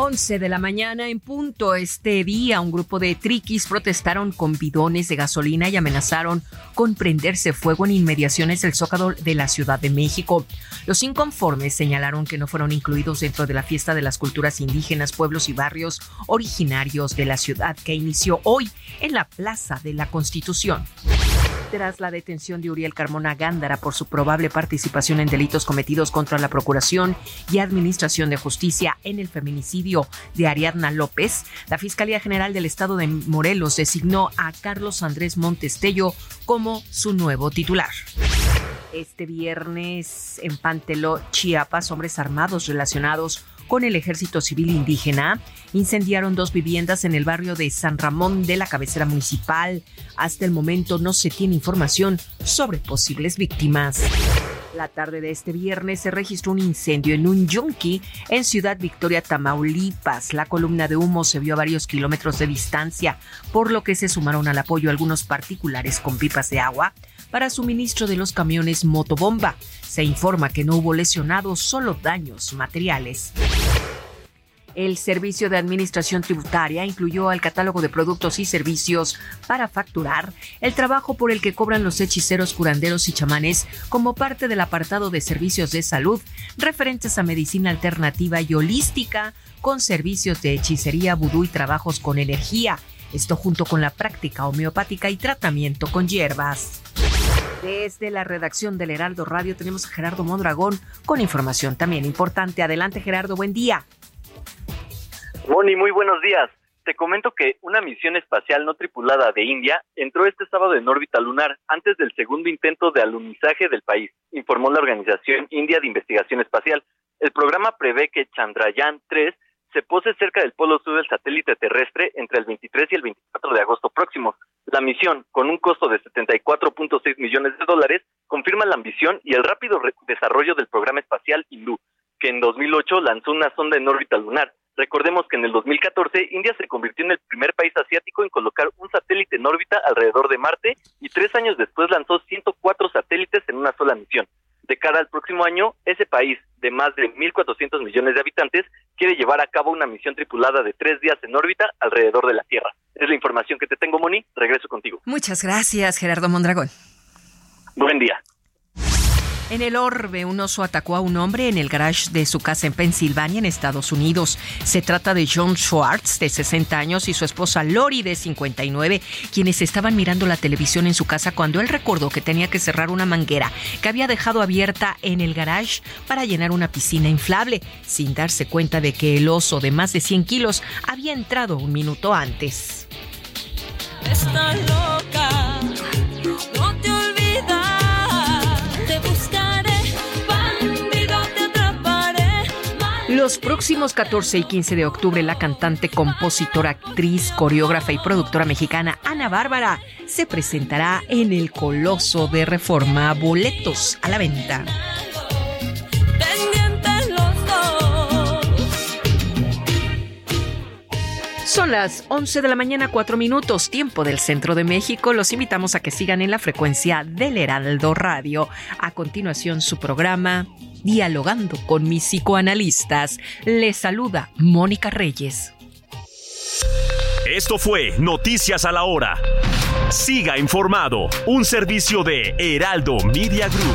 11 de la mañana en punto este día, un grupo de triquis protestaron con bidones de gasolina y amenazaron con prenderse fuego en inmediaciones del Zócalo de la Ciudad de México. Los inconformes señalaron que no fueron incluidos dentro de la fiesta de las culturas indígenas, pueblos y barrios originarios de la ciudad que inició hoy en la Plaza de la Constitución tras la detención de Uriel Carmona Gándara por su probable participación en delitos cometidos contra la Procuración y Administración de Justicia en el feminicidio de Ariadna López, la Fiscalía General del Estado de Morelos designó a Carlos Andrés Montestello como su nuevo titular. Este viernes en Panteló, Chiapas, hombres armados relacionados con el ejército civil indígena incendiaron dos viviendas en el barrio de San Ramón de la cabecera municipal. Hasta el momento no se tiene información sobre posibles víctimas. La tarde de este viernes se registró un incendio en un yunque en Ciudad Victoria, Tamaulipas. La columna de humo se vio a varios kilómetros de distancia, por lo que se sumaron al apoyo algunos particulares con pipas de agua para suministro de los camiones motobomba. Se informa que no hubo lesionados, solo daños materiales. El Servicio de Administración Tributaria incluyó al catálogo de productos y servicios para facturar el trabajo por el que cobran los hechiceros, curanderos y chamanes como parte del apartado de servicios de salud referentes a medicina alternativa y holística con servicios de hechicería, vudú y trabajos con energía. Esto junto con la práctica homeopática y tratamiento con hierbas. Desde la redacción del Heraldo Radio tenemos a Gerardo Mondragón con información también importante. Adelante Gerardo, buen día. Moni, muy buenos días. Te comento que una misión espacial no tripulada de India entró este sábado en órbita lunar antes del segundo intento de alunizaje del país, informó la Organización India de Investigación Espacial. El programa prevé que Chandrayaan 3 se pose cerca del polo sur del satélite terrestre entre el 23 y el 24 de agosto próximo. La misión, con un costo de 74.6 millones de dólares, confirma la ambición y el rápido desarrollo del programa espacial hindú, que en 2008 lanzó una sonda en órbita lunar. Recordemos que en el 2014 India se convirtió en el primer país asiático en colocar un satélite en órbita alrededor de Marte y tres años después lanzó 104 satélites en una sola misión. De cara al próximo año, ese país de más de 1.400 millones de habitantes quiere llevar a cabo una misión tripulada de tres días en órbita alrededor de la Tierra. Es la información que te tengo, Moni. Regreso contigo. Muchas gracias, Gerardo Mondragón. Buen día. En el orbe, un oso atacó a un hombre en el garage de su casa en Pensilvania, en Estados Unidos. Se trata de John Schwartz, de 60 años, y su esposa Lori, de 59, quienes estaban mirando la televisión en su casa cuando él recordó que tenía que cerrar una manguera que había dejado abierta en el garage para llenar una piscina inflable, sin darse cuenta de que el oso de más de 100 kilos había entrado un minuto antes. Está loca, Los próximos 14 y 15 de octubre, la cantante, compositora, actriz, coreógrafa y productora mexicana Ana Bárbara se presentará en el Coloso de Reforma. Boletos a la venta. Son las 11 de la mañana, 4 minutos, tiempo del centro de México. Los invitamos a que sigan en la frecuencia del Heraldo Radio. A continuación, su programa Dialogando con mis psicoanalistas. Les saluda Mónica Reyes. Esto fue Noticias a la Hora. Siga informado, un servicio de Heraldo Media Group.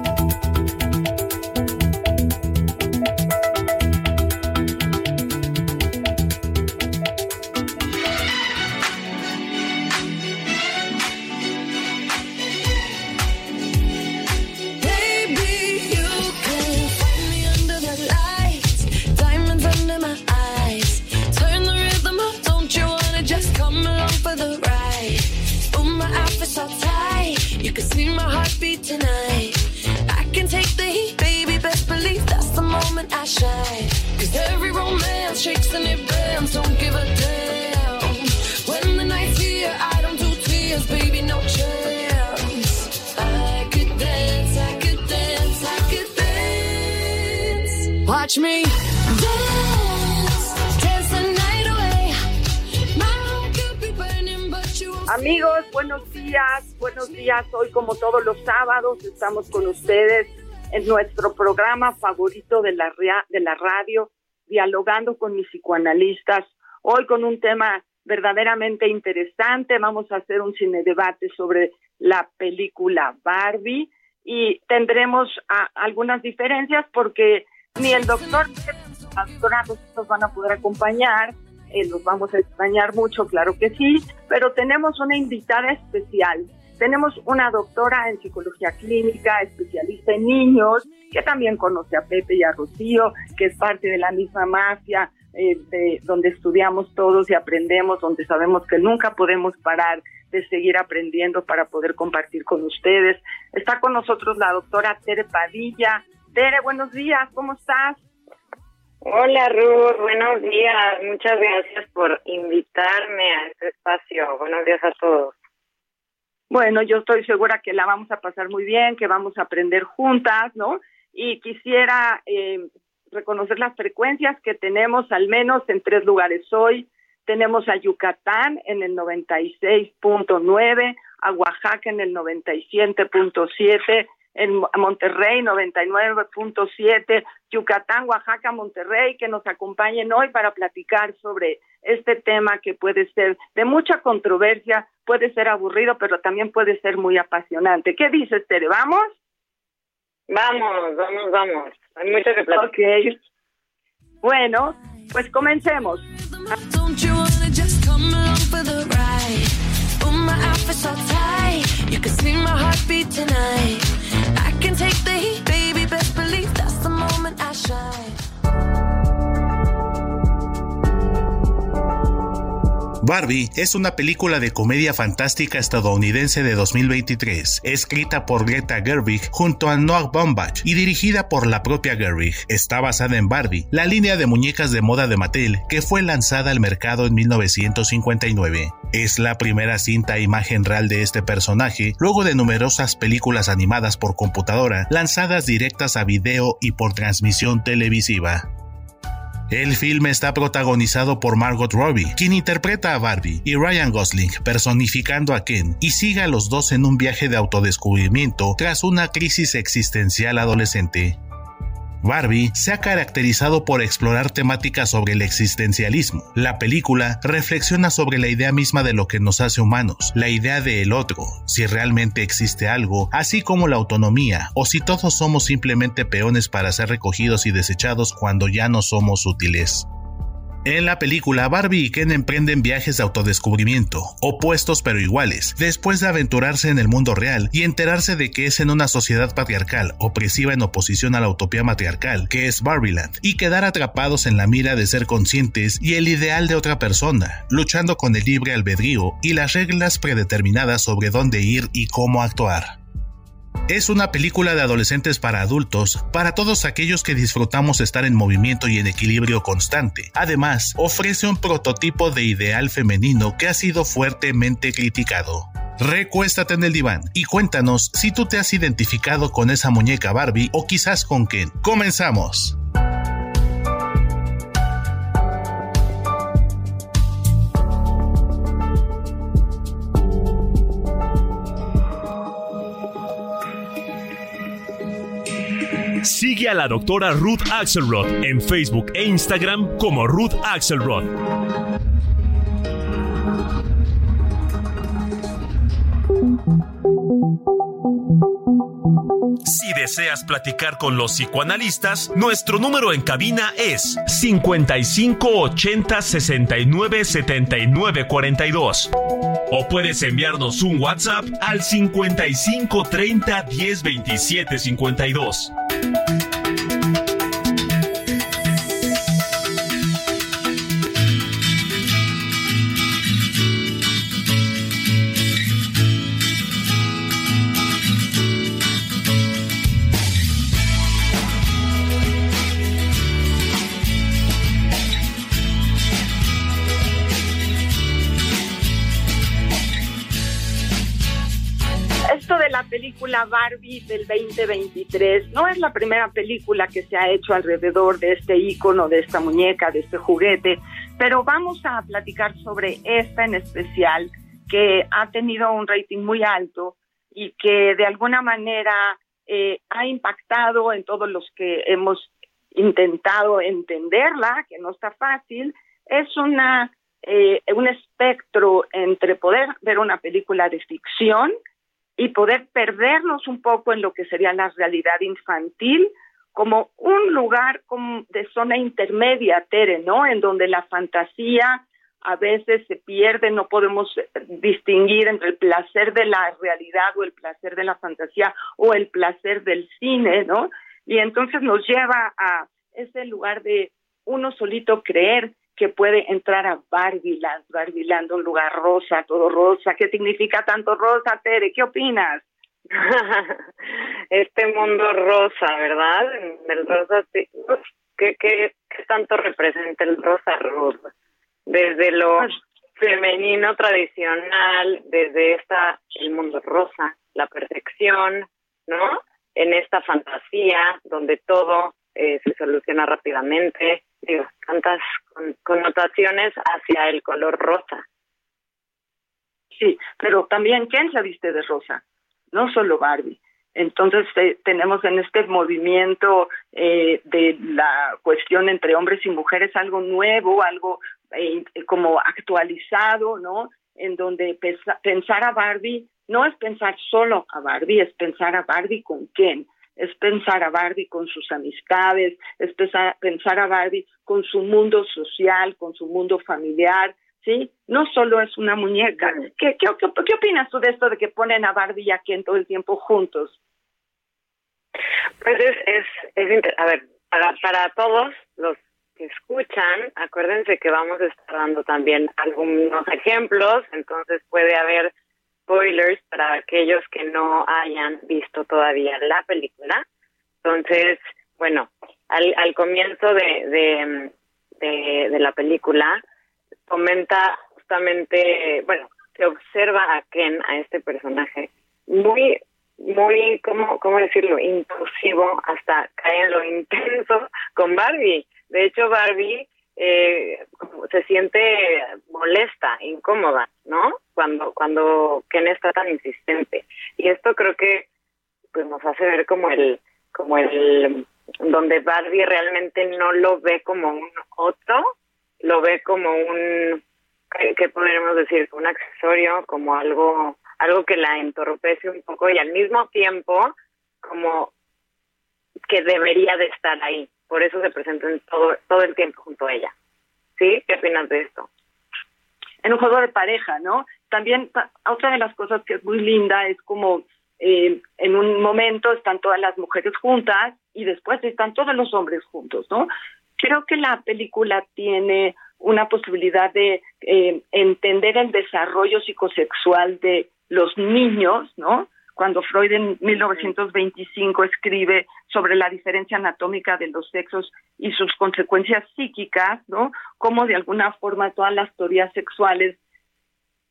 Sábados estamos con ustedes en nuestro programa favorito de la, de la radio, dialogando con mis psicoanalistas. Hoy con un tema verdaderamente interesante. Vamos a hacer un cine debate sobre la película Barbie y tendremos algunas diferencias porque ni el doctor ni nos van a poder acompañar eh, los vamos a extrañar mucho, claro que sí, pero tenemos una invitada especial. Tenemos una doctora en psicología clínica, especialista en niños, que también conoce a Pepe y a Rocío, que es parte de la misma mafia, eh, de, donde estudiamos todos y aprendemos, donde sabemos que nunca podemos parar de seguir aprendiendo para poder compartir con ustedes. Está con nosotros la doctora Tere Padilla. Tere, buenos días, ¿cómo estás? Hola Ruth, buenos días. Muchas gracias por invitarme a este espacio. Buenos días a todos. Bueno, yo estoy segura que la vamos a pasar muy bien, que vamos a aprender juntas, ¿no? Y quisiera eh, reconocer las frecuencias que tenemos al menos en tres lugares hoy. Tenemos a Yucatán en el 96.9, a Oaxaca en el 97.7, en Monterrey 99.7, Yucatán, Oaxaca, Monterrey, que nos acompañen hoy para platicar sobre este tema que puede ser de mucha controversia, puede ser aburrido, pero también puede ser muy apasionante. ¿Qué dices, Tere? ¿Vamos? Vamos, vamos, vamos. Hay mucho que platicar. Ok. Bueno, pues comencemos. can take the heat, baby. Best believe that's the moment I shine. Barbie es una película de comedia fantástica estadounidense de 2023, escrita por Greta Gerwig junto a Noah Baumbach y dirigida por la propia Gerwig. Está basada en Barbie, la línea de muñecas de moda de Mattel que fue lanzada al mercado en 1959. Es la primera cinta a imagen real de este personaje, luego de numerosas películas animadas por computadora lanzadas directas a video y por transmisión televisiva. El filme está protagonizado por Margot Robbie, quien interpreta a Barbie, y Ryan Gosling, personificando a Ken, y sigue a los dos en un viaje de autodescubrimiento tras una crisis existencial adolescente. Barbie se ha caracterizado por explorar temáticas sobre el existencialismo. La película reflexiona sobre la idea misma de lo que nos hace humanos, la idea de el otro, si realmente existe algo, así como la autonomía, o si todos somos simplemente peones para ser recogidos y desechados cuando ya no somos útiles. En la película, Barbie y Ken emprenden viajes de autodescubrimiento, opuestos pero iguales, después de aventurarse en el mundo real y enterarse de que es en una sociedad patriarcal, opresiva en oposición a la utopía matriarcal, que es Barbieland, y quedar atrapados en la mira de ser conscientes y el ideal de otra persona, luchando con el libre albedrío y las reglas predeterminadas sobre dónde ir y cómo actuar. Es una película de adolescentes para adultos, para todos aquellos que disfrutamos estar en movimiento y en equilibrio constante. Además, ofrece un prototipo de ideal femenino que ha sido fuertemente criticado. Recuéstate en el diván y cuéntanos si tú te has identificado con esa muñeca Barbie o quizás con Ken. Comenzamos. Sigue a la doctora Ruth Axelrod en Facebook e Instagram como Ruth Axelrod. Si deseas platicar con los psicoanalistas, nuestro número en cabina es 55 80 69 79 42. O puedes enviarnos un WhatsApp al 55 30 10 27 52. Película Barbie del 2023 no es la primera película que se ha hecho alrededor de este icono, de esta muñeca, de este juguete, pero vamos a platicar sobre esta en especial que ha tenido un rating muy alto y que de alguna manera eh, ha impactado en todos los que hemos intentado entenderla, que no está fácil. Es una eh, un espectro entre poder ver una película de ficción y poder perdernos un poco en lo que sería la realidad infantil como un lugar como de zona intermedia, Tere, ¿no? En donde la fantasía a veces se pierde, no podemos distinguir entre el placer de la realidad o el placer de la fantasía o el placer del cine, ¿no? Y entonces nos lleva a ese lugar de uno solito creer que puede entrar a Barbiland, Barbiland, un lugar rosa, todo rosa. ¿Qué significa tanto rosa, Tere? ¿Qué opinas? este mundo rosa, ¿verdad? El rosa, ¿qué, qué, tanto representa el rosa rosa? Desde lo pues femenino tradicional, desde esta, el mundo rosa, la perfección, ¿no? En esta fantasía donde todo eh, se soluciona rápidamente, digo, tantas connotaciones hacia el color rosa. Sí, pero también ¿quién se viste de rosa? No solo Barbie. Entonces eh, tenemos en este movimiento eh, de la cuestión entre hombres y mujeres algo nuevo, algo eh, como actualizado, ¿no? En donde pensar a Barbie no es pensar solo a Barbie, es pensar a Barbie con quién, es pensar a Barbie con sus amistades, es pensar, a Barbie con su mundo social, con su mundo familiar, ¿sí? No solo es una muñeca. ¿Qué, qué, qué, opinas tú de esto de que ponen a Barbie y a Ken todo el tiempo juntos? Pues es, es, es a ver, para, para todos los que escuchan, acuérdense que vamos a estar dando también algunos ejemplos, entonces puede haber spoilers para aquellos que no hayan visto todavía la película. Entonces, bueno, al, al comienzo de, de, la película comenta justamente, bueno, se observa a Ken, a este personaje, muy, muy, ¿cómo, cómo decirlo?, impulsivo, hasta cae en lo intenso con Barbie. De hecho, Barbie eh, se siente molesta, incómoda, ¿no? Cuando cuando Ken está tan insistente. Y esto creo que pues nos hace ver como el como el donde Barbie realmente no lo ve como un otro, lo ve como un ¿qué podríamos decir? Un accesorio, como algo algo que la entorpece un poco y al mismo tiempo como que debería de estar ahí, por eso se presentan todo, todo el tiempo junto a ella. ¿Sí? ¿Qué opinas de esto? En un juego de pareja, ¿no? También otra de las cosas que es muy linda es como eh, en un momento están todas las mujeres juntas y después están todos los hombres juntos, ¿no? Creo que la película tiene una posibilidad de eh, entender el desarrollo psicosexual de los niños, ¿no? Cuando Freud en 1925 escribe sobre la diferencia anatómica de los sexos y sus consecuencias psíquicas, ¿no? Cómo de alguna forma todas las teorías sexuales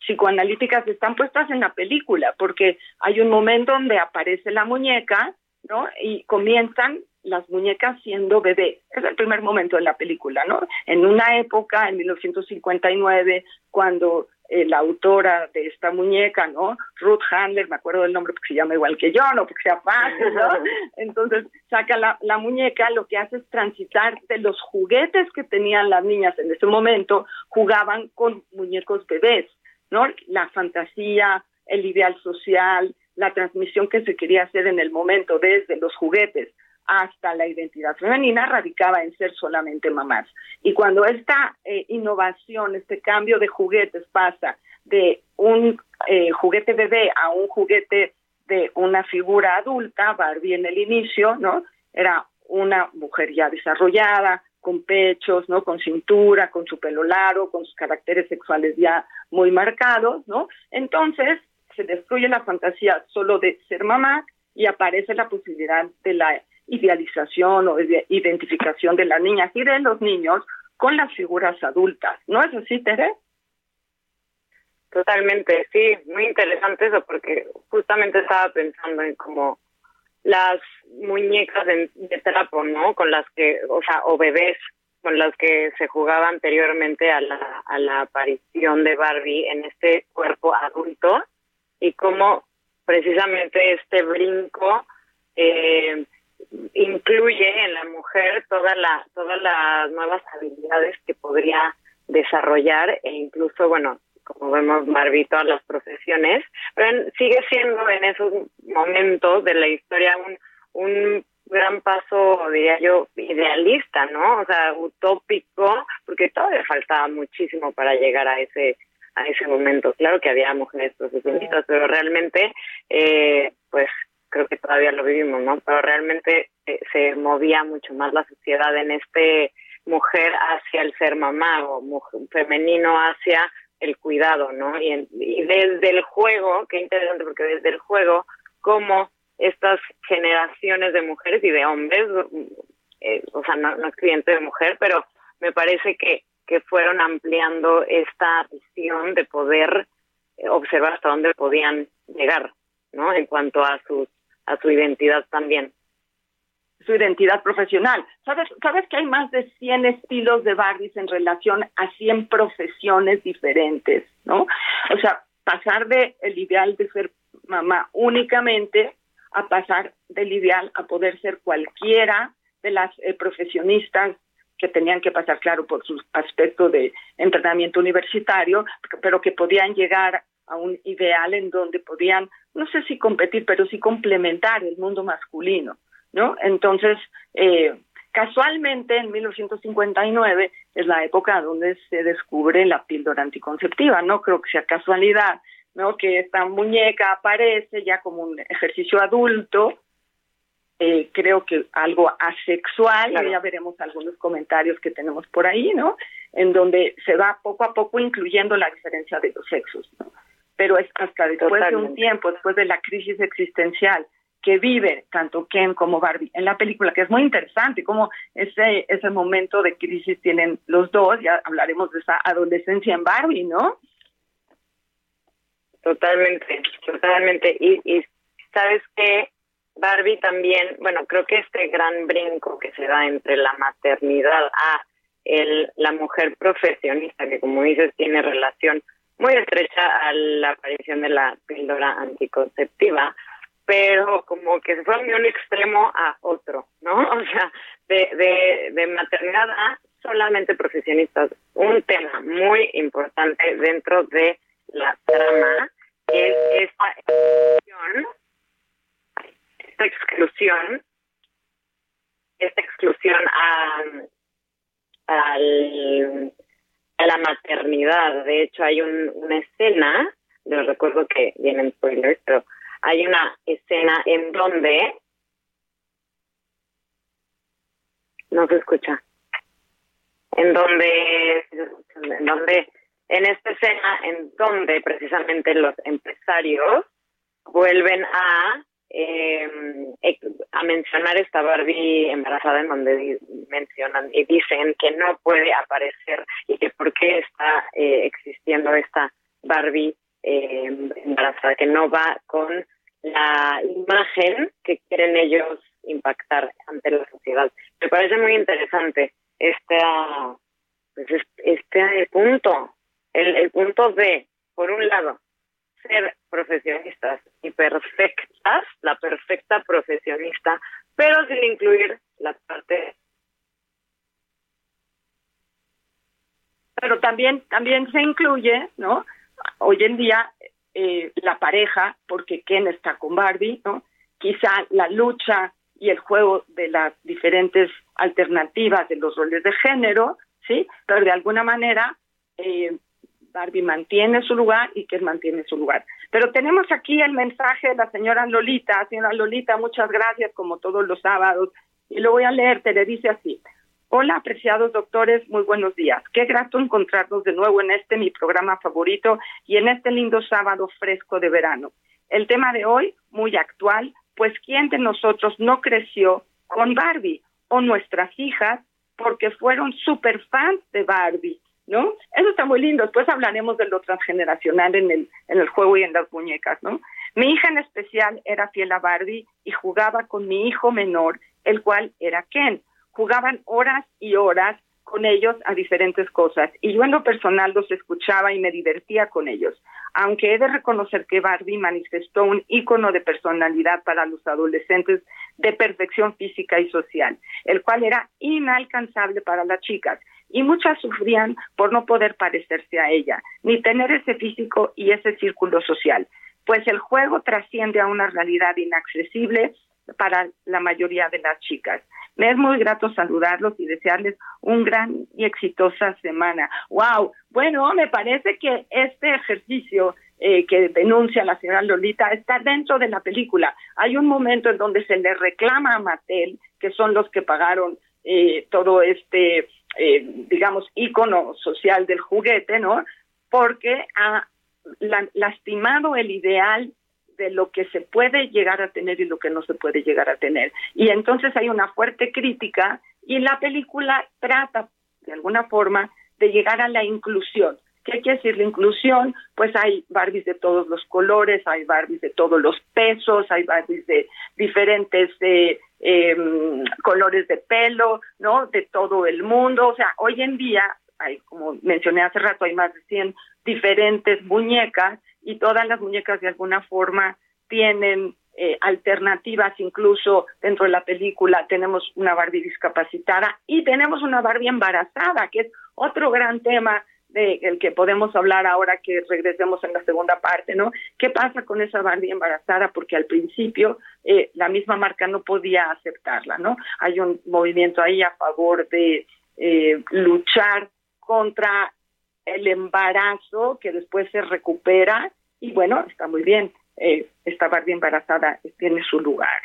psicoanalíticas están puestas en la película, porque hay un momento donde aparece la muñeca, ¿no? Y comienzan las muñecas siendo bebé. Es el primer momento de la película, ¿no? En una época, en 1959, cuando eh, la autora de esta muñeca, ¿no? Ruth Handler, me acuerdo del nombre porque se llama igual que yo, no porque sea fácil, ¿no? Entonces saca la, la muñeca, lo que hace es transitar de los juguetes que tenían las niñas en ese momento, jugaban con muñecos bebés, ¿no? La fantasía, el ideal social, la transmisión que se quería hacer en el momento desde los juguetes hasta la identidad femenina radicaba en ser solamente mamás. Y cuando esta eh, innovación, este cambio de juguetes pasa de un eh, juguete bebé a un juguete de una figura adulta, Barbie en el inicio, ¿no? Era una mujer ya desarrollada, con pechos, ¿no? Con cintura, con su pelo largo, con sus caracteres sexuales ya muy marcados, ¿no? Entonces se destruye la fantasía solo de ser mamá y aparece la posibilidad de la idealización o de identificación de las niñas y de los niños con las figuras adultas. ¿No es así, Tere? Totalmente, sí, muy interesante eso porque justamente estaba pensando en cómo las muñecas de, trapo, ¿no? Con las que, o sea, o bebés con las que se jugaba anteriormente a la, a la aparición de Barbie en este cuerpo adulto y cómo precisamente este brinco eh, incluye en la mujer toda la, todas las nuevas habilidades que podría desarrollar e incluso, bueno, como vemos Barbie, todas las profesiones, pero sigue siendo en esos momentos de la historia un, un gran paso, diría yo, idealista, ¿no? O sea, utópico, porque todavía faltaba muchísimo para llegar a ese a ese momento. Claro que había mujeres profesionistas, pero realmente, eh, pues creo que todavía lo vivimos, ¿no? Pero realmente eh, se movía mucho más la sociedad en este mujer hacia el ser mamá o mujer, femenino hacia el cuidado, ¿no? Y, y desde el juego, qué interesante, porque desde el juego, como estas generaciones de mujeres y de hombres, eh, o sea, no, no excluyente de mujer, pero me parece que, que fueron ampliando esta visión de poder eh, observar hasta dónde podían llegar, ¿no? En cuanto a sus a su identidad también. Su identidad profesional. ¿Sabes, ¿Sabes que hay más de 100 estilos de Barbies en relación a 100 profesiones diferentes, ¿no? O sea, pasar de el ideal de ser mamá únicamente a pasar del ideal a poder ser cualquiera de las eh, profesionistas que tenían que pasar, claro, por su aspecto de entrenamiento universitario, pero que podían llegar a un ideal en donde podían, no sé si competir, pero sí complementar el mundo masculino, ¿no? Entonces, eh, casualmente en 1959 es la época donde se descubre la píldora anticonceptiva, no creo que sea casualidad, ¿no? Que esta muñeca aparece ya como un ejercicio adulto, eh, creo que algo asexual, ya veremos algunos comentarios que tenemos por ahí, ¿no? En donde se va poco a poco incluyendo la diferencia de los sexos, ¿no? Pero es hasta después de un tiempo, después de la crisis existencial que vive tanto Ken como Barbie en la película, que es muy interesante, como ese, ese momento de crisis tienen los dos, ya hablaremos de esa adolescencia en Barbie, ¿no? Totalmente, totalmente. Y, y sabes que Barbie también, bueno, creo que este gran brinco que se da entre la maternidad a el, la mujer profesionista, que como dices tiene relación muy estrecha a la aparición de la píldora anticonceptiva, pero como que se fue de un extremo a otro, ¿no? O sea, de, de, de maternidad a solamente profesionistas. Un tema muy importante dentro de la trama es esta exclusión, esta exclusión, esta exclusión a, al la maternidad. De hecho, hay un, una escena, no recuerdo que vienen spoilers, pero hay una escena en donde no se escucha. En donde, en donde, en esta escena, en donde precisamente los empresarios vuelven a eh, a mencionar esta Barbie embarazada en donde mencionan y dicen que no puede aparecer y que por qué está eh, existiendo esta Barbie eh, embarazada, que no va con la imagen que quieren ellos impactar ante la sociedad. Me parece muy interesante este, pues este punto, el, el punto de por un lado, ser profesionistas y perfectas, la perfecta profesionista, pero sin incluir la parte pero también también se incluye, ¿no? Hoy en día eh, la pareja, porque Ken está con Barbie, ¿no? Quizá la lucha y el juego de las diferentes alternativas de los roles de género, ¿sí? Pero de alguna manera eh, Barbie mantiene su lugar y Ken mantiene su lugar. Pero tenemos aquí el mensaje de la señora Lolita. Señora Lolita, muchas gracias, como todos los sábados. Y lo voy a leer, te le dice así. Hola, apreciados doctores, muy buenos días. Qué grato encontrarnos de nuevo en este mi programa favorito y en este lindo sábado fresco de verano. El tema de hoy, muy actual, pues ¿quién de nosotros no creció con Barbie o nuestras hijas porque fueron super fans de Barbie? ¿No? Eso está muy lindo. Después hablaremos de lo transgeneracional en el, en el juego y en las muñecas, ¿no? Mi hija en especial era fiel a Barbie y jugaba con mi hijo menor, el cual era Ken jugaban horas y horas con ellos a diferentes cosas y yo en lo personal los escuchaba y me divertía con ellos. Aunque he de reconocer que Barbie manifestó un ícono de personalidad para los adolescentes de perfección física y social, el cual era inalcanzable para las chicas y muchas sufrían por no poder parecerse a ella, ni tener ese físico y ese círculo social, pues el juego trasciende a una realidad inaccesible para la mayoría de las chicas. Me es muy grato saludarlos y desearles un gran y exitosa semana. ¡Wow! Bueno, me parece que este ejercicio eh, que denuncia la señora Lolita está dentro de la película. Hay un momento en donde se le reclama a Mattel, que son los que pagaron eh, todo este, eh, digamos, ícono social del juguete, ¿no? Porque ha lastimado el ideal de lo que se puede llegar a tener y lo que no se puede llegar a tener. Y entonces hay una fuerte crítica y la película trata, de alguna forma, de llegar a la inclusión. ¿Qué quiere decir la inclusión? Pues hay Barbies de todos los colores, hay Barbies de todos los pesos, hay Barbies de diferentes eh, em, colores de pelo, ¿no? De todo el mundo. O sea, hoy en día, hay, como mencioné hace rato, hay más de 100 diferentes muñecas y todas las muñecas de alguna forma tienen eh, alternativas incluso dentro de la película tenemos una Barbie discapacitada y tenemos una Barbie embarazada que es otro gran tema del que podemos hablar ahora que regresemos en la segunda parte, ¿no? ¿Qué pasa con esa Barbie embarazada? Porque al principio eh, la misma marca no podía aceptarla, ¿no? Hay un movimiento ahí a favor de eh, luchar contra el embarazo que después se recupera y bueno, está muy bien, eh, esta Barbie embarazada tiene su lugar.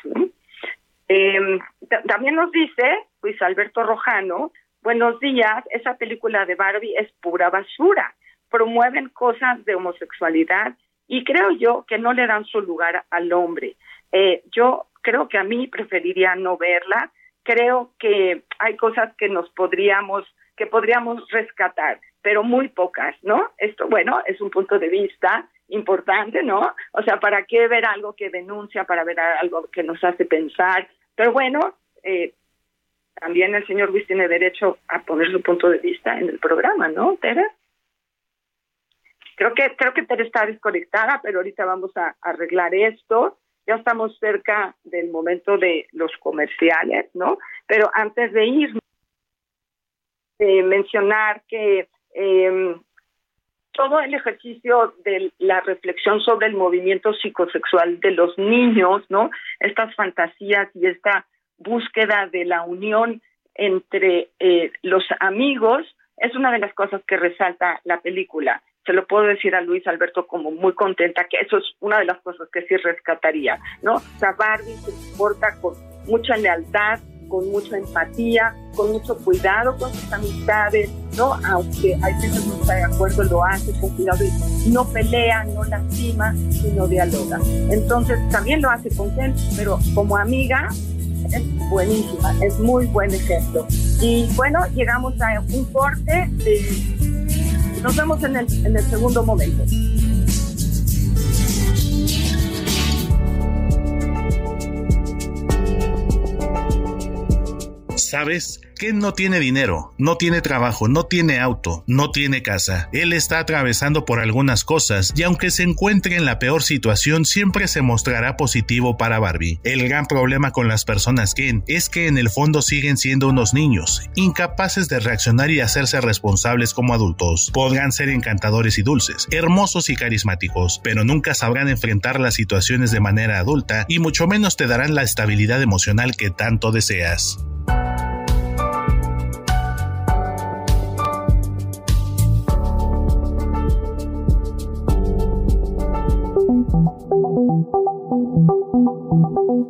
Em, también nos dice Luis Alberto Rojano, buenos días, esa película de Barbie es pura basura, promueven cosas de homosexualidad y creo yo que no le dan su lugar al hombre. Eh, yo creo que a mí preferiría no verla, creo que hay cosas que nos podríamos, que podríamos rescatar, pero muy pocas, ¿no? Esto, bueno, es un punto de vista, importante, ¿no? O sea, ¿para qué ver algo que denuncia, para ver algo que nos hace pensar? Pero bueno, eh, también el señor Luis tiene derecho a poner su punto de vista en el programa, ¿no, Tere? Creo que, creo que Tere está desconectada, pero ahorita vamos a, arreglar esto. Ya estamos cerca del momento de los comerciales, ¿no? Pero antes de ir, eh, mencionar que eh, todo el ejercicio de la reflexión sobre el movimiento psicosexual de los niños, ¿no? Estas fantasías y esta búsqueda de la unión entre eh, los amigos es una de las cosas que resalta la película. Se lo puedo decir a Luis Alberto como muy contenta que eso es una de las cosas que sí rescataría, ¿no? O se comporta con mucha lealtad, con mucha empatía, con mucho cuidado con sus amistades, ¿no? Aunque hay veces no está de acuerdo, lo hace con cuidado y no pelea, no lastima, sino dialoga. Entonces también lo hace con Ken, pero como amiga es buenísima, es muy buen ejemplo. Y bueno, llegamos a un corte. nos vemos en el, en el segundo momento. ¿Sabes? Ken no tiene dinero, no tiene trabajo, no tiene auto, no tiene casa. Él está atravesando por algunas cosas y aunque se encuentre en la peor situación, siempre se mostrará positivo para Barbie. El gran problema con las personas Ken es que en el fondo siguen siendo unos niños, incapaces de reaccionar y hacerse responsables como adultos. Podrán ser encantadores y dulces, hermosos y carismáticos, pero nunca sabrán enfrentar las situaciones de manera adulta y mucho menos te darán la estabilidad emocional que tanto deseas.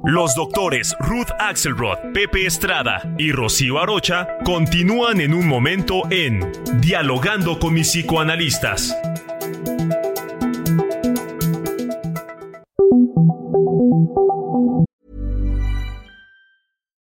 Los doctores Ruth Axelrod, Pepe Estrada y Rocío Arocha continúan en un momento en Dialogando con mis psicoanalistas.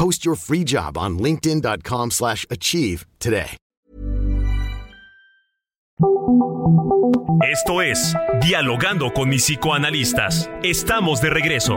Post your free job on linkedin.com/achieve slash achieve today. Esto es Dialogando con mis psicoanalistas. Estamos de regreso.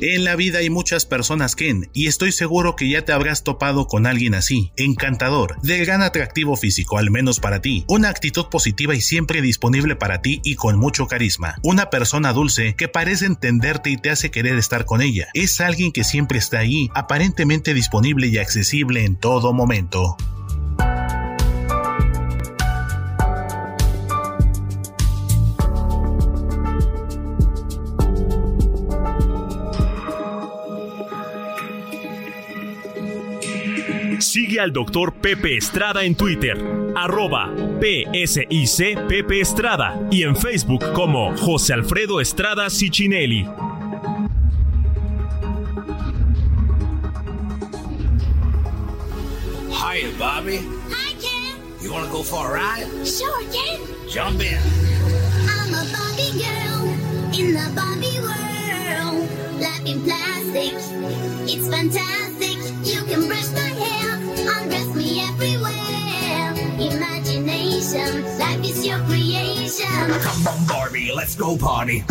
En la vida hay muchas personas Ken, y estoy seguro que ya te habrás topado con alguien así, encantador, de gran atractivo físico, al menos para ti, una actitud positiva y siempre disponible para ti y con mucho carisma, una persona dulce que parece entenderte y te hace querer estar con ella, es alguien que siempre está ahí, aparentemente disponible y accesible en todo momento. Sigue al doctor Pepe Estrada en Twitter, arroba PSIC Pepe Estrada y en Facebook como José Alfredo Estrada Cicinelli. Hiya, Bobby. Hi, Ken. You want to go for a ride? Sure, Ken. Jump in. I'm a Barbie girl in the Barbie world. Life in plastic, it's fantastic. You can brush hair, undress me everywhere. Imagination, life is your creation. Come on, Barbie, let's go party.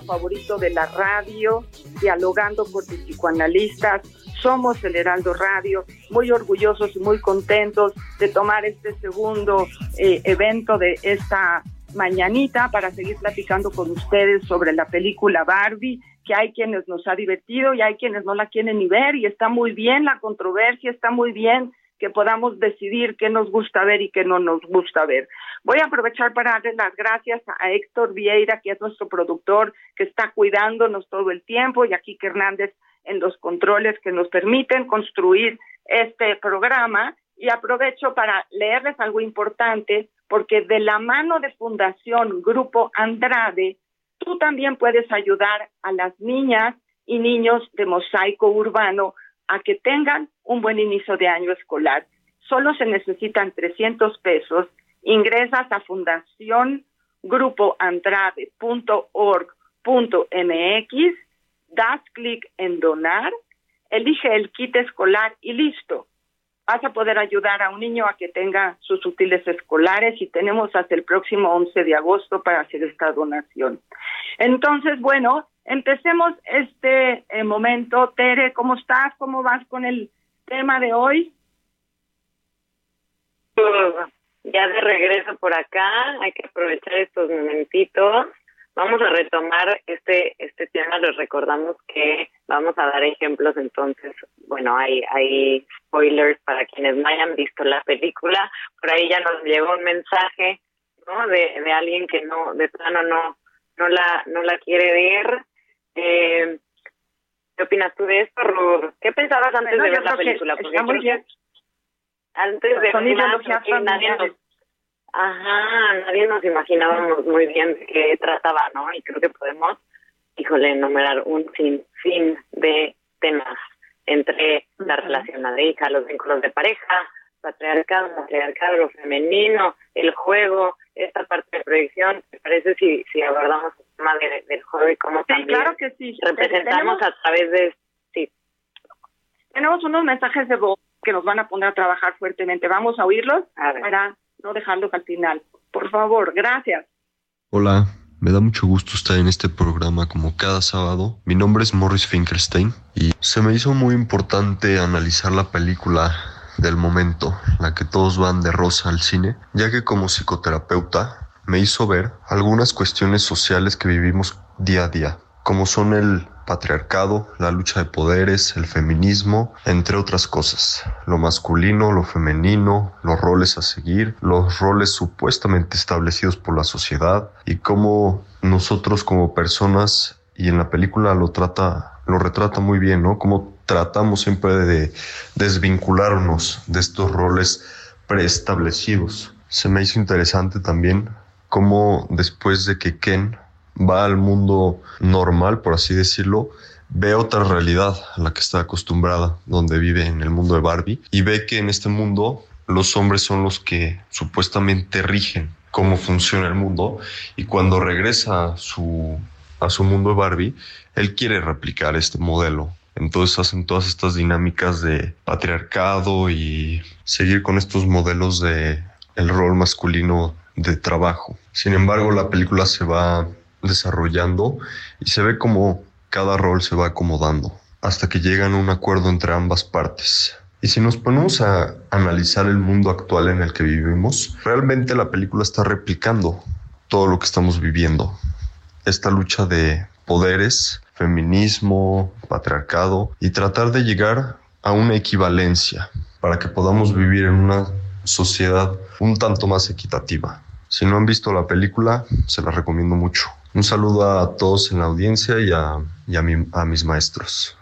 Favorito de la radio, dialogando con tus psicoanalistas. Somos el Heraldo Radio, muy orgullosos y muy contentos de tomar este segundo eh, evento de esta mañanita para seguir platicando con ustedes sobre la película Barbie, que hay quienes nos ha divertido y hay quienes no la quieren ni ver y está muy bien la controversia, está muy bien que podamos decidir qué nos gusta ver y qué no nos gusta ver. Voy a aprovechar para darle las gracias a Héctor Vieira, que es nuestro productor, que está cuidándonos todo el tiempo, y a Kike Hernández en los controles que nos permiten construir este programa. Y aprovecho para leerles algo importante, porque de la mano de Fundación Grupo Andrade, tú también puedes ayudar a las niñas y niños de mosaico urbano a que tengan un buen inicio de año escolar. Solo se necesitan 300 pesos. Ingresas a fundaciongrupoandrade.org.mx, das clic en donar, elige el kit escolar y listo. Vas a poder ayudar a un niño a que tenga sus útiles escolares y tenemos hasta el próximo 11 de agosto para hacer esta donación. Entonces, bueno, empecemos este eh, momento. Tere, ¿cómo estás? ¿Cómo vas con el tema de hoy? Ya de regreso por acá, hay que aprovechar estos momentitos. Vamos a retomar este este tema. Les recordamos que vamos a dar ejemplos. Entonces, bueno, hay hay spoilers para quienes no hayan visto la película. Por ahí ya nos llegó un mensaje, ¿no? De, de alguien que no de plano no no la no la quiere ver. Eh, ¿Qué opinas tú de esto, Ruth? ¿Qué pensabas antes Bueno, de ver la película? está yo muy creo bien. que Antes de Son ideologías que nadie nos. Ajá, nadie nos imaginábamos muy bien de qué trataba, ¿no? Y creo que podemos, híjole, enumerar un sinfín de temas entre la relación hija, los vínculos de pareja, patriarcado, matriarcado, lo femenino, el juego, esta parte de proyección. ¿Te parece si, si abordamos tema de- del juego y cómo también claro que sí. representamos Tenemos- a través de... Sí, Tenemos unos mensajes de voz que nos van a poner a trabajar fuertemente. Vamos a oírlos para no dejarlos al final. Por favor, gracias. Hola, me da mucho gusto estar en este programa como cada sábado. Mi nombre es Morris Finkelstein y se me hizo muy importante analizar la película del momento, la que todos van de rosa al cine, ya que como psicoterapeuta me hizo ver algunas cuestiones sociales que vivimos día a día, como son el patriarcado, la lucha de poderes, el feminismo, entre otras cosas. Lo masculino, lo femenino, los roles a seguir, los roles supuestamente establecidos por la sociedad y cómo nosotros como personas y en la película lo trata lo retrata muy bien, ¿no? Cómo tratamos siempre de desvincularnos de estos roles preestablecidos. Se me hizo interesante también cómo después de que Ken va al mundo normal, por así decirlo, ve otra realidad a la que está acostumbrada, donde vive en el mundo de Barbie, y ve que en este mundo los hombres son los que supuestamente rigen cómo funciona el mundo, y cuando regresa a su, a su mundo de Barbie, él quiere replicar este modelo. Entonces hacen todas estas dinámicas de patriarcado y seguir con estos modelos de el rol masculino de trabajo. Sin embargo, la película se va desarrollando y se ve como cada rol se va acomodando hasta que llegan a un acuerdo entre ambas partes. Y si nos ponemos a analizar el mundo actual en el que vivimos, realmente la película está replicando todo lo que estamos viviendo. Esta lucha de poderes, feminismo, patriarcado y tratar de llegar a una equivalencia para que podamos vivir en una sociedad un tanto más equitativa. Si no han visto la película, se la recomiendo mucho. Un saludo a todos en la audiencia y a, a mis maestros.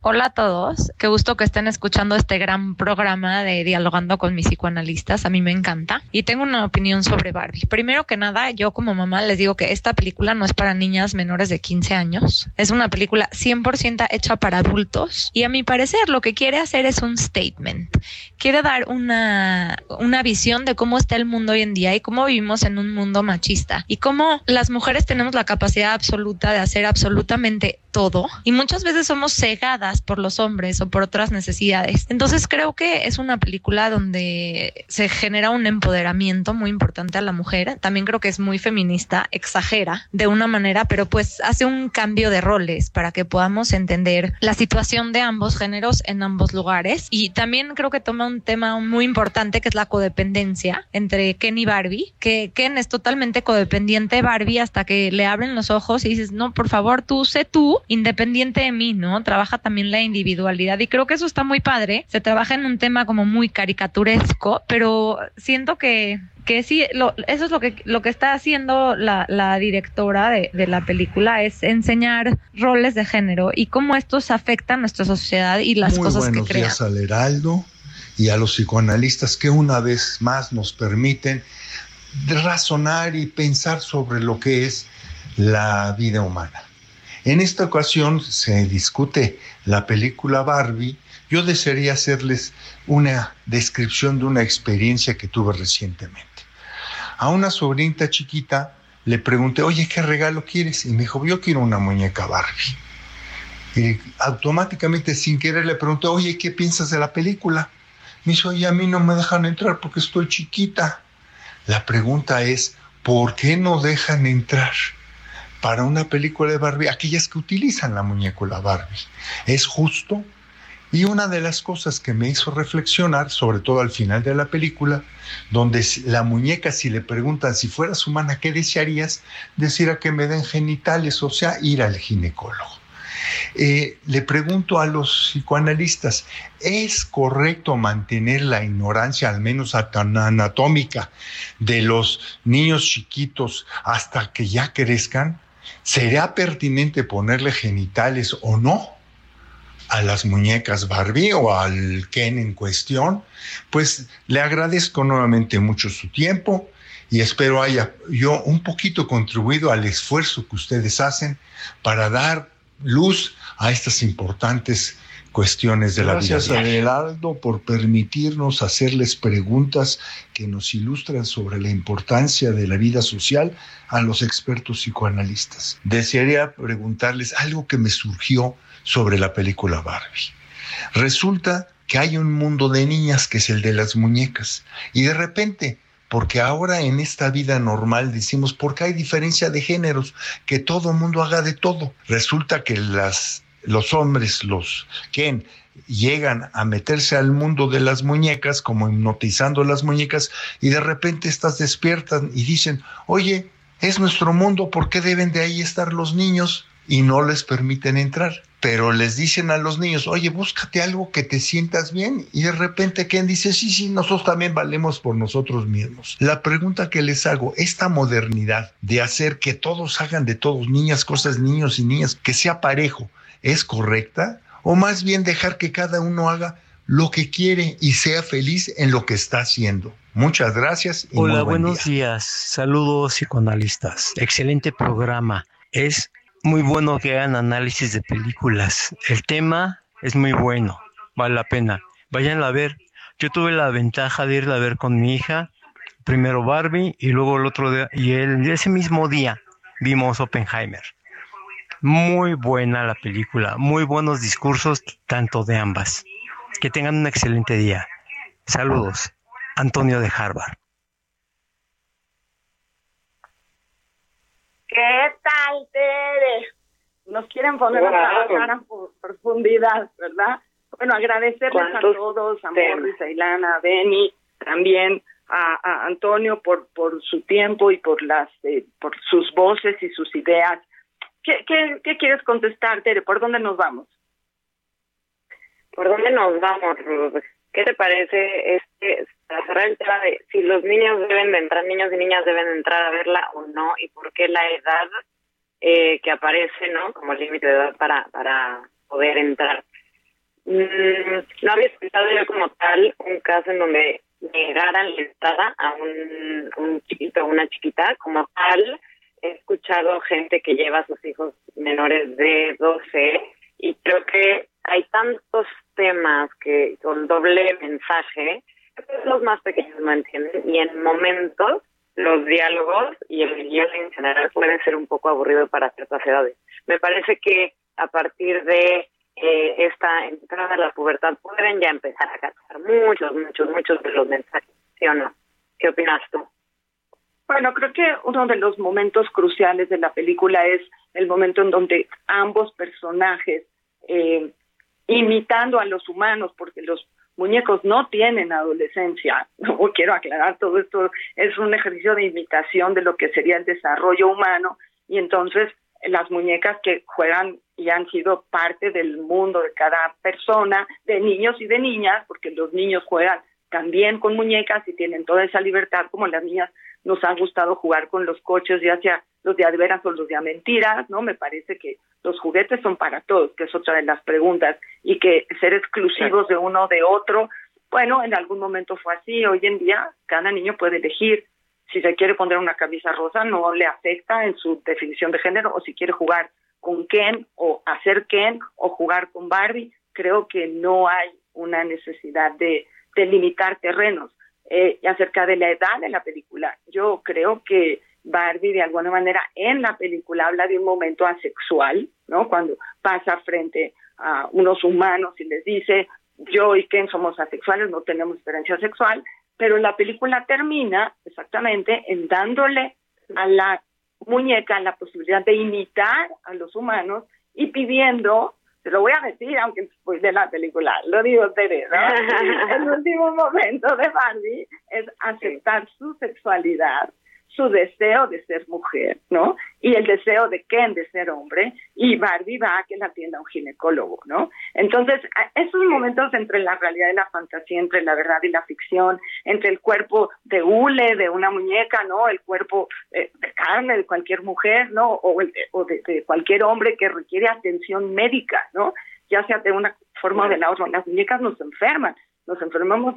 Hola a todos, qué gusto que estén escuchando este gran programa de Dialogando con mis psicoanalistas, a mí me encanta. Y tengo una opinión sobre Barbie. Primero que nada, yo como mamá les digo que esta película no es para niñas menores de 15 años, es una película 100% hecha para adultos y a mi parecer lo que quiere hacer es un statement. Quiere dar una, una visión de cómo está el mundo hoy en día y cómo vivimos en un mundo machista y cómo las mujeres tenemos la capacidad absoluta de hacer absolutamente todo y muchas veces somos cegadas por los hombres o por otras necesidades. Entonces creo que es una película donde se genera un empoderamiento muy importante a la mujer. También creo que es muy feminista, exagera de una manera, pero pues hace un cambio de roles para que podamos entender la situación de ambos géneros en ambos lugares. Y también creo que toma un tema muy importante que es la codependencia entre Ken y Barbie, que Ken es totalmente codependiente de Barbie hasta que le abren los ojos y dices, no, por favor, tú sé tú, independiente de mí, ¿no? Trabaja también la individualidad y creo que eso está muy padre. Se trabaja en un tema como muy caricaturesco, pero siento que que sí, lo- eso es lo que, lo que está haciendo la, la directora de, de la película, es enseñar roles de género y cómo estos afectan nuestra sociedad y las Muy cosas que buenos crean. días al Heraldo y a los psicoanalistas que una vez más nos permiten razonar y pensar sobre lo que es la vida humana. En esta ocasión se discute la película Barbie yo desearía hacerles una descripción de una experiencia que tuve recientemente. A una sobrinita chiquita le pregunté, oye, ¿qué regalo quieres? Y me dijo, yo quiero una muñeca Barbie. Y automáticamente, sin querer, le pregunté, oye, ¿qué piensas de la película? Me dice, oye, a mí no me dejan entrar porque estoy chiquita. La pregunta es, ¿por qué no dejan entrar para una película de Barbie aquellas que utilizan la muñeca Barbie? ¿Es justo? Y una de las cosas que me hizo reflexionar, sobre todo al final de la película, donde la muñeca, si le preguntan si fueras humana, ¿qué desearías? Decir a que me den genitales, o sea, ir al ginecólogo. Eh, le pregunto a los psicoanalistas, ¿es correcto mantener la ignorancia, al menos anatómica, de los niños chiquitos hasta que ya crezcan? ¿Será pertinente ponerle genitales o no? a las muñecas Barbie o al Ken en cuestión, pues le agradezco nuevamente mucho su tiempo y espero haya yo un poquito contribuido al esfuerzo que ustedes hacen para dar luz a estas importantes cuestiones de Gracias, la vida. diaria. Abelardo, por permitirnos hacerles preguntas que nos ilustran sobre la importancia de la vida social a los expertos psicoanalistas. Desearía preguntarles algo que me surgió sobre la película Barbie. Resulta que hay un mundo de niñas que es el de las muñecas y de repente porque ahora en esta vida normal decimos, porque hay diferencia de géneros, que todo mundo haga de todo. Resulta que las, los hombres, los Ken, llegan a meterse al mundo de las muñecas, como hipnotizando las muñecas, y de repente estas despiertan y dicen, oye, es nuestro mundo, ¿por qué deben de ahí estar los niños? Y no les permiten entrar. Pero les dicen a los niños, oye, búscate algo que te sientas bien. Y de repente Ken dice, sí, sí, nosotros también valemos por nosotros mismos. La pregunta que les hago, esta modernidad de hacer que todos hagan de todos, niñas, cosas, niños y niñas, que sea parejo, ¿es correcta? O más bien dejar que cada uno haga lo que quiere y sea feliz en lo que está haciendo. Muchas gracias. Y Hola, muy buen buenos día. días. Saludos psicoanalistas. Excelente programa. Es muy bueno que hagan análisis de películas. El tema es muy bueno. Vale la pena. Váyanla a ver. Yo tuve la ventaja de irla a ver con mi hija. Primero Barbie y luego el otro día. Y el, ese mismo día vimos Oppenheimer. Muy buena la película. Muy buenos discursos, tanto de ambas. Que tengan un excelente día. Saludos. Antonio de Harvard. ¿Qué tal, Tere? Nos quieren poner a trabajar a fu- profundidad, ¿verdad? Bueno, agradecerles a ¿Cuántos todos, a? Morris, a Ilana, a Benny, también a, a Antonio por, por su tiempo y por las eh, por sus voces y sus ideas. ¿Qué, quieres contestar, Tere? ¿Por dónde nos vamos? ¿Por dónde nos vamos, Ruth? ¿Qué te parece este, para cerrar el tema de si los niños deben de entrar, niños y niñas deben de entrar a verla o no, y por qué la edad eh, que aparece, ¿no? Como límite de edad para, para poder entrar. Mm, no había escuchado yo como tal un caso en donde negaran la entrada a un, un chiquito o una chiquita. Como tal, he escuchado gente que lleva a sus hijos menores de 12 y creo que hay tantos temas que con doble mensaje pues, los más pequeños no entienden y en momentos los diálogos y el guion en general pueden ser un poco aburrido para ciertas edades. Me parece que a partir de eh, esta entrada a la pubertad pueden ya empezar a captar muchos, muchos, muchos de los mensajes, ¿sí o no? ¿Qué opinas tú? Bueno, creo que uno de los momentos cruciales de la película es el momento en donde ambos personajes, eh, imitando a los humanos, porque los muñecos no tienen adolescencia, no quiero aclarar todo esto, es un ejercicio de imitación de lo que sería el desarrollo humano, y entonces las muñecas que juegan y han sido parte del mundo de cada persona, de niños y de niñas, porque los niños juegan también con muñecas y tienen toda esa libertad, como las niñas nos ha gustado jugar con los coches, ya sea los de adveras o los de a mentiras, ¿no? Me parece que los juguetes son para todos, que es otra de las preguntas, y que ser exclusivos de uno o de otro, bueno, en algún momento fue así, hoy en día cada niño puede elegir si se quiere poner una camisa rosa, no le afecta en su definición de género, o si quiere jugar con Ken o hacer Ken o jugar con Barbie, creo que no hay una necesidad de, de limitar terrenos. Eh, acerca de la edad de la película, yo creo que Barbie de alguna manera en la película habla de un momento asexual, ¿no? Cuando pasa frente a unos humanos y les dice, yo y Ken somos asexuales, no tenemos diferencia sexual, pero la película termina exactamente en dándole a la muñeca la posibilidad de imitar a los humanos y pidiendo, se lo voy a decir aunque después de la película, lo digo Tere, ¿no? el último momento de Barbie es aceptar su sexualidad su deseo de ser mujer, ¿no? Y el deseo de Ken de ser hombre, y Barbie va a que la atienda un ginecólogo, ¿no? Entonces, esos momentos entre la realidad y la fantasía, entre la verdad y la ficción, entre el cuerpo de hule, de una muñeca, ¿no? El cuerpo eh, de carne de cualquier mujer, ¿no? O, el de, o de, de cualquier hombre que requiere atención médica, ¿no? Ya sea de una forma o de la otra. Las muñecas nos enferman, nos enfermamos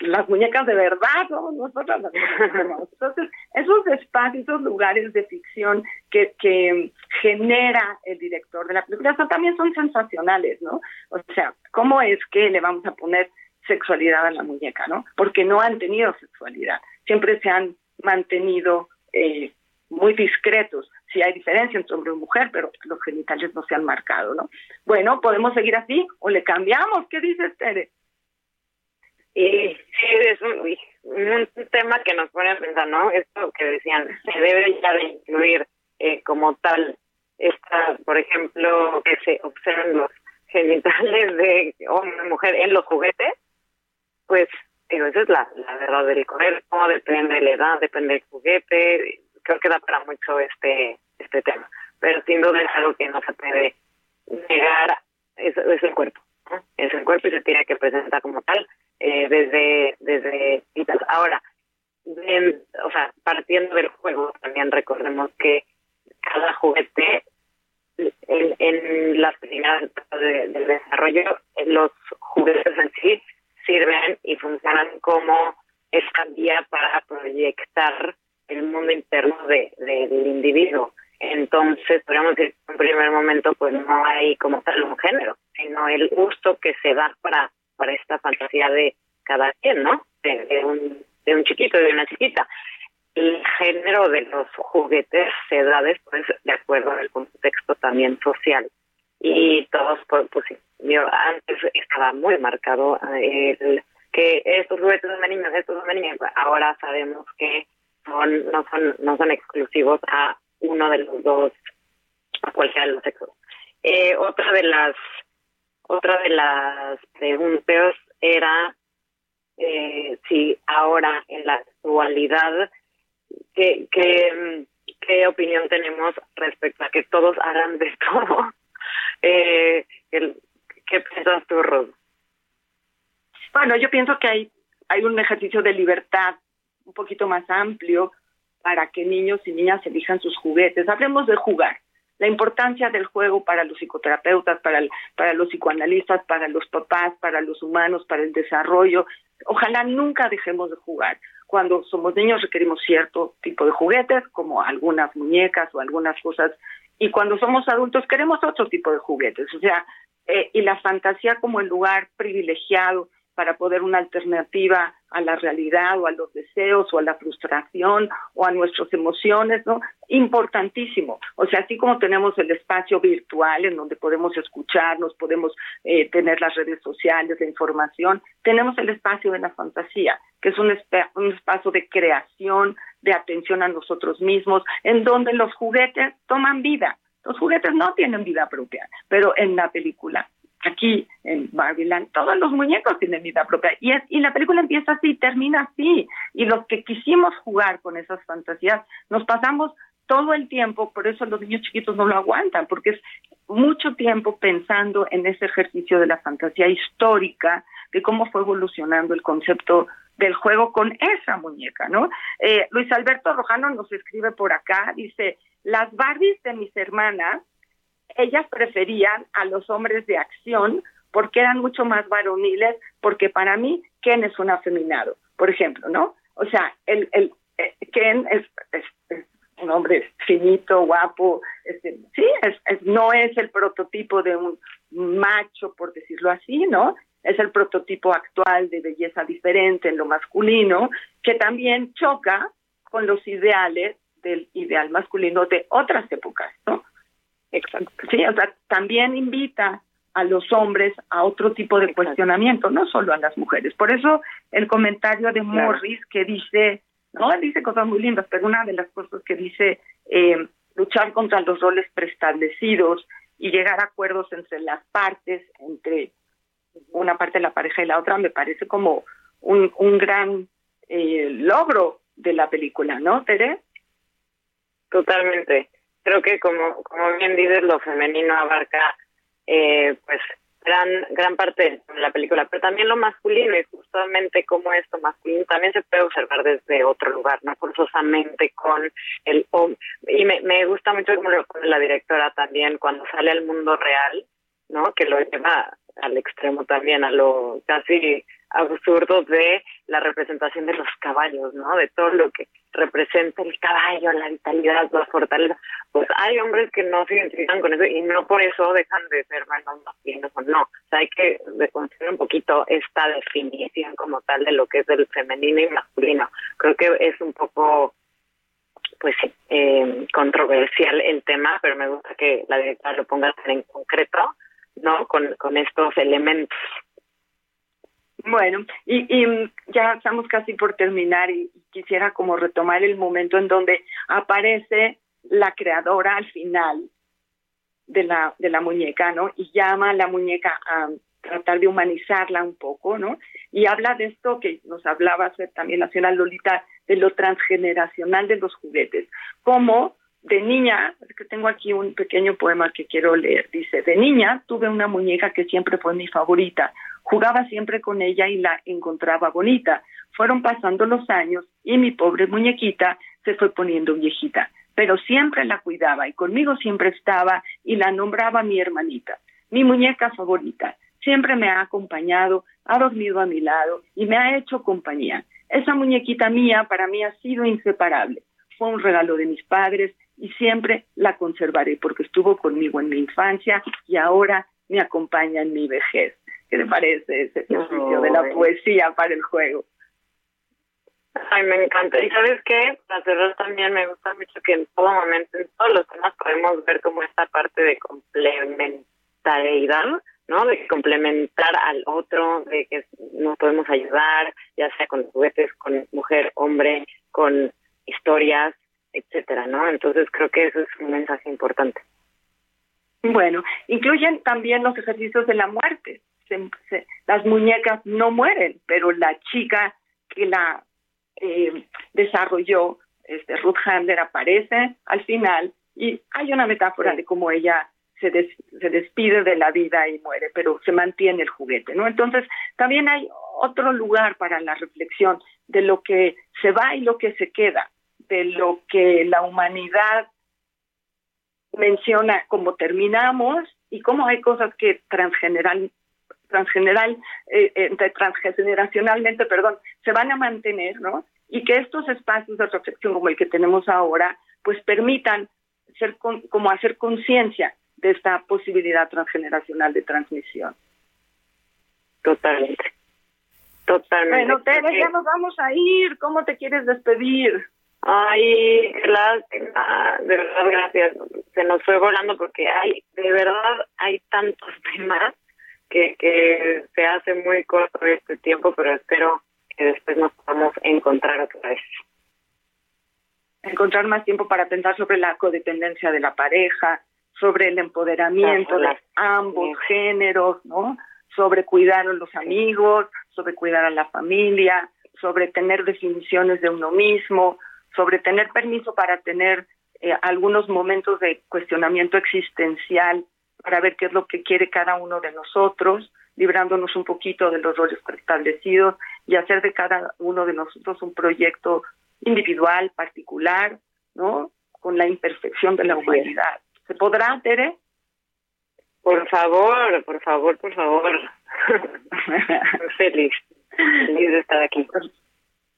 las muñecas de verdad, ¿no? Nosotras las muñecas. Entonces, esos espacios, esos lugares de ficción que, que genera el director de la película son, también son sensacionales, ¿no? O sea, ¿cómo es que le vamos a poner sexualidad a la muñeca, ¿no? Porque no han tenido sexualidad, siempre se han mantenido eh, muy discretos. Sí hay diferencia entre hombre y mujer, pero los genitales no se han marcado, ¿no? Bueno, podemos seguir así o le cambiamos. ¿Qué dices, Tere? Y sí, es un, un tema que nos pone a pensar, ¿no? Esto que decían, se debe ya de incluir eh, como tal, esta, por ejemplo, que se observen los genitales de hombre y mujer en los juguetes, pues digo, esa es la, la verdad del cuerpo, depende de la edad, depende del juguete, creo que da para mucho este este tema, pero sin duda es algo que no se puede negar, es, es el cuerpo, ¿no? es el cuerpo y se tiene que presentar como tal eh, desde desde. Ahora, o sea, partiendo del juego, también recordemos que cada juguete en, en las primeras etapas de- del desarrollo, eh, los juguetes en sí sirven y funcionan como esta vía para proyectar el mundo interno de, del individuo. Entonces, podríamos decir que en primer momento, pues no hay como tal un género, sino el gusto que se da para, para esta fantasía de cada quien, ¿no? De, de un, de un chiquito y de una chiquita. El género de los juguetes se da después de acuerdo al contexto también social. Y todos, pues, pues yo antes estaba muy marcado eh, el que estos juguetes son de niños, estos son de niñas. Ahora sabemos que son, no son, no son exclusivos a uno de los dos, a cualquiera de los sexos. Eh, otra de las, otra de las preguntas era eh, si ahora en la actualidad ¿qué, qué, opinión tenemos respecto a que todos hagan de todo? Eh, el- ¿Qué piensas tú, Ros? Bueno, yo pienso que hay, hay un ejercicio de libertad un poquito más amplio para que niños y niñas elijan sus juguetes. Hablemos de jugar. La importancia del juego para los psicoterapeutas, para, los psicoanalistas, para los papás, para los humanos, para el desarrollo. Ojalá nunca dejemos de jugar. Cuando somos niños requerimos cierto tipo de juguetes, como algunas muñecas o algunas cosas, y cuando somos adultos queremos otro tipo de juguetes. O sea, eh, y la fantasía como el lugar privilegiado para poder una alternativa a la realidad o a los deseos o a la frustración o a nuestras emociones, ¿no? Importantísimo. O sea, así como tenemos el espacio virtual en donde podemos escucharnos, podemos eh, tener las redes sociales, la información, tenemos el espacio de la fantasía, que es un, espa- un espacio de creación, de atención a nosotros mismos, en donde los juguetes toman vida. Los juguetes no tienen vida propia, pero en la película aquí en Barbieland, todos los muñecos tienen vida propia. Y, es, y la película empieza así, termina así. Y los que quisimos jugar con esas fantasías, nos pasamos todo el tiempo, por eso los niños chiquitos no lo aguantan, porque es mucho tiempo pensando en ese ejercicio de la fantasía histórica, de cómo fue evolucionando el concepto del juego con esa muñeca, ¿no? Eh, Luis Alberto Rojano nos escribe por acá, dice, las Barbies de mis hermanas ellas preferían a los hombres de acción porque eran mucho más varoniles, porque para mí Ken es un afeminado, por ejemplo, ¿no? O sea, el, el eh, Ken es, un hombre finito, guapo, este, sí, es- no es el prototipo de un macho, por decirlo así, ¿no? Es el prototipo actual de belleza diferente en lo masculino, que también choca con los ideales del ideal masculino de otras épocas, ¿no? Exacto. Sí, o sea, también invita a los hombres a otro tipo de cuestionamiento, no solo a las mujeres. Por eso el comentario de Morris que dice, no, él dice cosas muy lindas, pero una de las cosas que dice eh, luchar contra los roles preestablecidos y llegar a acuerdos entre las partes, entre una parte de la pareja y la otra, me parece como un, un gran eh, logro de la película, ¿no, Tere? Totalmente. Creo que como, como bien dices, lo femenino abarca eh, pues gran gran parte de la película, pero también lo masculino y justamente como esto masculino también se puede observar desde otro lugar, no forzosamente con el hombre. Y me, me gusta mucho como lo pone la directora también cuando sale al mundo real, ¿no? Que lo lleva al extremo también, a lo casi absurdo de la representación de los caballos, ¿no? De todo lo que representa el caballo, la vitalidad, la fortaleza. Pues hay hombres que no se identifican con eso y no por eso dejan de ser menos masculinos o no. Hay que reconstruir un poquito esta definición como tal de lo que es el femenino y masculino. Creo que es un poco pues eh, controversial el tema, pero me gusta que la directora lo ponga en concreto, ¿no? Con estos elementos. Bueno, y, y ya estamos casi por terminar y quisiera como retomar el momento en donde aparece la creadora al final de la, de la muñeca, ¿no? Y llama a la muñeca a tratar de humanizarla un poco, ¿no? Y habla de esto que nos hablaba también la señora Lolita, de lo transgeneracional de los juguetes. Como de niña, que tengo aquí un pequeño poema que quiero leer, dice, de niña tuve una muñeca que siempre fue mi favorita, jugaba siempre con ella y la encontraba bonita. Fueron pasando los años y mi pobre muñequita se fue poniendo viejita, pero siempre la cuidaba y conmigo siempre estaba y la nombraba mi hermanita, mi muñeca favorita. Siempre me ha acompañado, ha dormido a mi lado y me ha hecho compañía. Esa muñequita mía para mí ha sido inseparable. Fue un regalo de mis padres y siempre la conservaré porque estuvo conmigo en mi infancia y ahora me acompaña en mi vejez. ¿Qué te parece ese ejercicio de la poesía para el juego? Ay, me encanta. Y sabes qué, para cerrar también me gusta mucho que en todo momento, en todos los temas podemos ver como esta parte de complementariedad, ¿no? De complementar al otro, de que nos podemos ayudar, ya sea con juguetes, con mujer, hombre, con historias, etcétera, ¿no? Entonces creo que eso es un mensaje importante. Bueno, incluyen también los ejercicios de la muerte. Se- se- las muñecas no mueren, pero la chica que la eh, desarrolló, este, Ruth Handler, aparece al final y hay una metáfora de cómo ella se, des- se despide de la vida y muere, pero se mantiene el juguete, ¿no? Entonces, también hay otro lugar para la reflexión de lo que se va y lo que se queda, de lo que la humanidad menciona cómo terminamos y cómo hay cosas que transgeneral transgeneral eh, transgeneracionalmente perdón se van a mantener no y que estos espacios de reflexión como el que tenemos ahora pues permitan ser con- como hacer conciencia de esta posibilidad transgeneracional de transmisión Totalmente. Totalmente. bueno Tere ya nos vamos a ir cómo te quieres despedir Ay, lástima, de verdad, gracias. Se nos fue volando porque hay, de verdad, hay tantos temas que, que se hace muy corto este tiempo, pero espero que después nos podamos encontrar otra vez. encontrar más tiempo para pensar sobre la codependencia de la pareja, sobre el empoderamiento de ambos géneros, ¿no? Sobre cuidar a los amigos, sobre cuidar a la familia, sobre tener definiciones de uno mismo, sobre tener permiso para tener eh, algunos momentos de cuestionamiento existencial para ver qué es lo que quiere cada uno de nosotros, librándonos un poquito de los roles establecidos y hacer de cada uno de nosotros un proyecto individual, particular, ¿no? Con la imperfección de la humanidad. ¿Se podrá, Tere? Por favor, por favor, por favor. Feliz, feliz de estar aquí.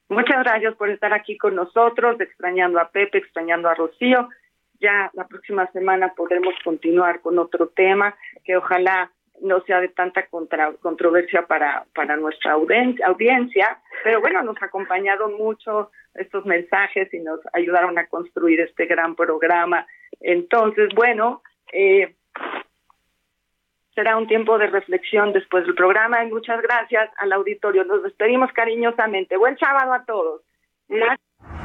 Muchas gracias por estar aquí con nosotros, extrañando a Pepe, extrañando a Rocío. Ya la próxima semana podremos continuar con otro tema que ojalá no sea de tanta contra- controversia para, para nuestra audien- audiencia, pero bueno, nos acompañaron mucho estos mensajes y nos ayudaron a construir este gran programa. Entonces, bueno, eh, será un tiempo de reflexión después del programa y muchas gracias al auditorio. Nos despedimos cariñosamente. Buen sábado a todos. Gracias.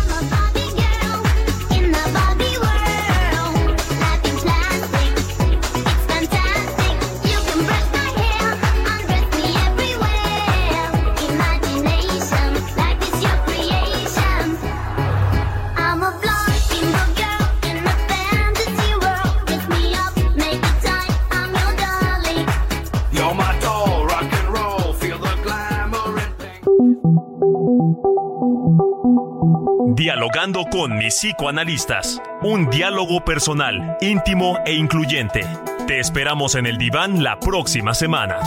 Con mis psicoanalistas. Un diálogo personal, íntimo e incluyente. Te esperamos en el diván la próxima semana.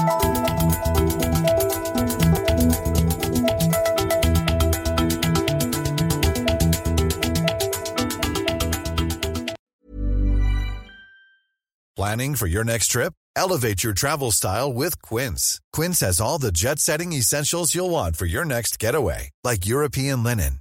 Planning for your next trip? Elevate your travel style with Quince. Quince has all the jet setting essentials you'll want for your next getaway, like European linen,